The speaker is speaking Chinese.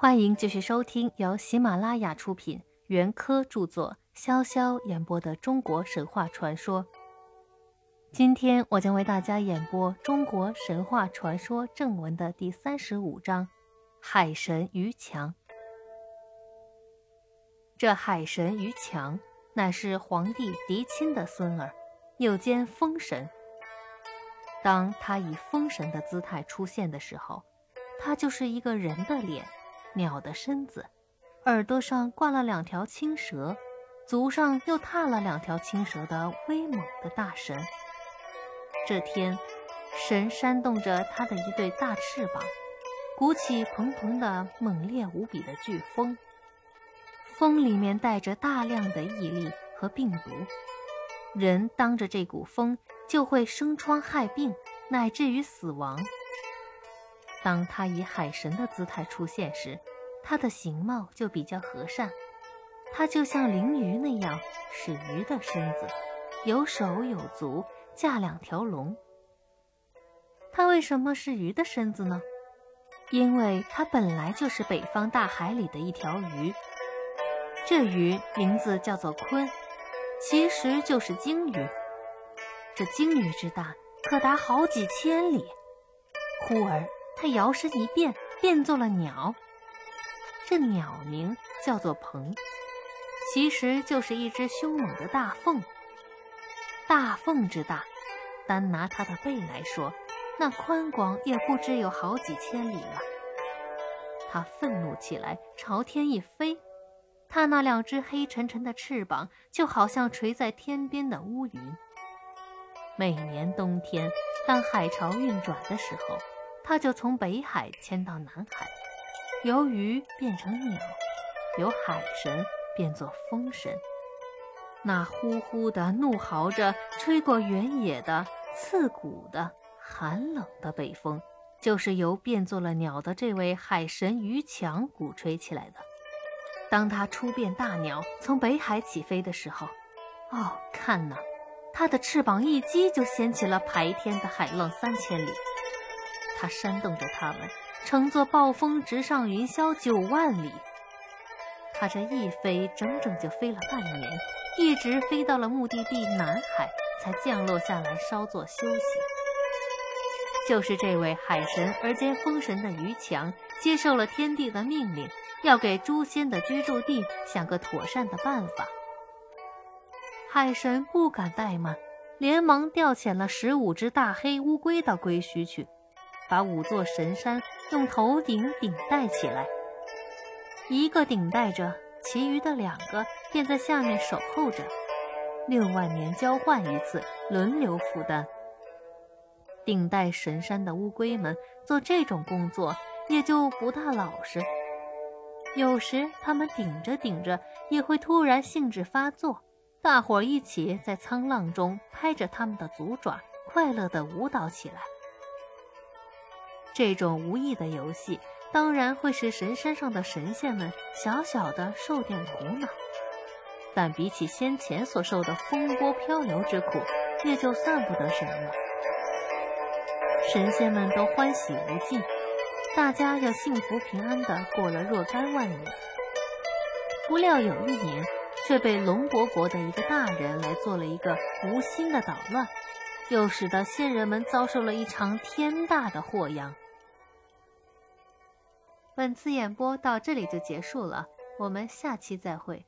欢迎继续收听由喜马拉雅出品、袁科著作、潇潇演播的中国神话传说。今天我将为大家演播中国神话传说正文的第三十五章《海神于强》。这海神于强乃是皇帝狄亲的孙儿，又兼风神。当他以风神的姿态出现的时候，他就是一个人的脸。鸟的身子，耳朵上挂了两条青蛇，足上又踏了两条青蛇的威猛的大神。这天，神扇动着他的一对大翅膀，鼓起蓬蓬的猛烈无比的飓风，风里面带着大量的毅力和病毒，人当着这股风就会生疮害病，乃至于死亡。当他以海神的姿态出现时，他的形貌就比较和善。他就像灵鱼那样，是鱼的身子，有手有足，驾两条龙。他为什么是鱼的身子呢？因为它本来就是北方大海里的一条鱼。这鱼名字叫做鲲，其实就是鲸鱼。这鲸鱼之大，可达好几千里。忽而。它摇身一变，变作了鸟。这鸟名叫做鹏，其实就是一只凶猛的大凤。大凤之大，单拿它的背来说，那宽广也不知有好几千里了。它愤怒起来，朝天一飞，它那两只黑沉沉的翅膀就好像垂在天边的乌云。每年冬天，当海潮运转的时候。他就从北海迁到南海，由鱼变成鸟，由海神变作风神。那呼呼的怒嚎着吹过原野的刺骨的寒冷的北风，就是由变作了鸟的这位海神于强鼓吹起来的。当他出变大鸟从北海起飞的时候，哦，看呐，他的翅膀一击就掀起了排天的海浪三千里。他煽动着它们，乘坐暴风直上云霄九万里。他这一飞，整整就飞了半年，一直飞到了目的地南海，才降落下来稍作休息。就是这位海神而兼风神的于强，接受了天帝的命令，要给诛仙的居住地想个妥善的办法。海神不敢怠慢，连忙调遣了十五只大黑乌龟到龟墟去。把五座神山用头顶顶戴起来，一个顶戴着，其余的两个便在下面守候着。六万年交换一次，轮流负担。顶戴神山的乌龟们做这种工作也就不大老实，有时他们顶着顶着也会突然兴致发作，大伙儿一起在沧浪中拍着他们的足爪，快乐地舞蹈起来。这种无意的游戏，当然会使神山上的神仙们小小的受点苦恼，但比起先前所受的风波漂流之苦，也就算不得什么。神仙们都欢喜无尽，大家要幸福平安的过了若干万年。不料有一年，却被龙伯国的一个大人来做了一个无心的捣乱，又使得仙人们遭受了一场天大的祸殃。本次演播到这里就结束了，我们下期再会。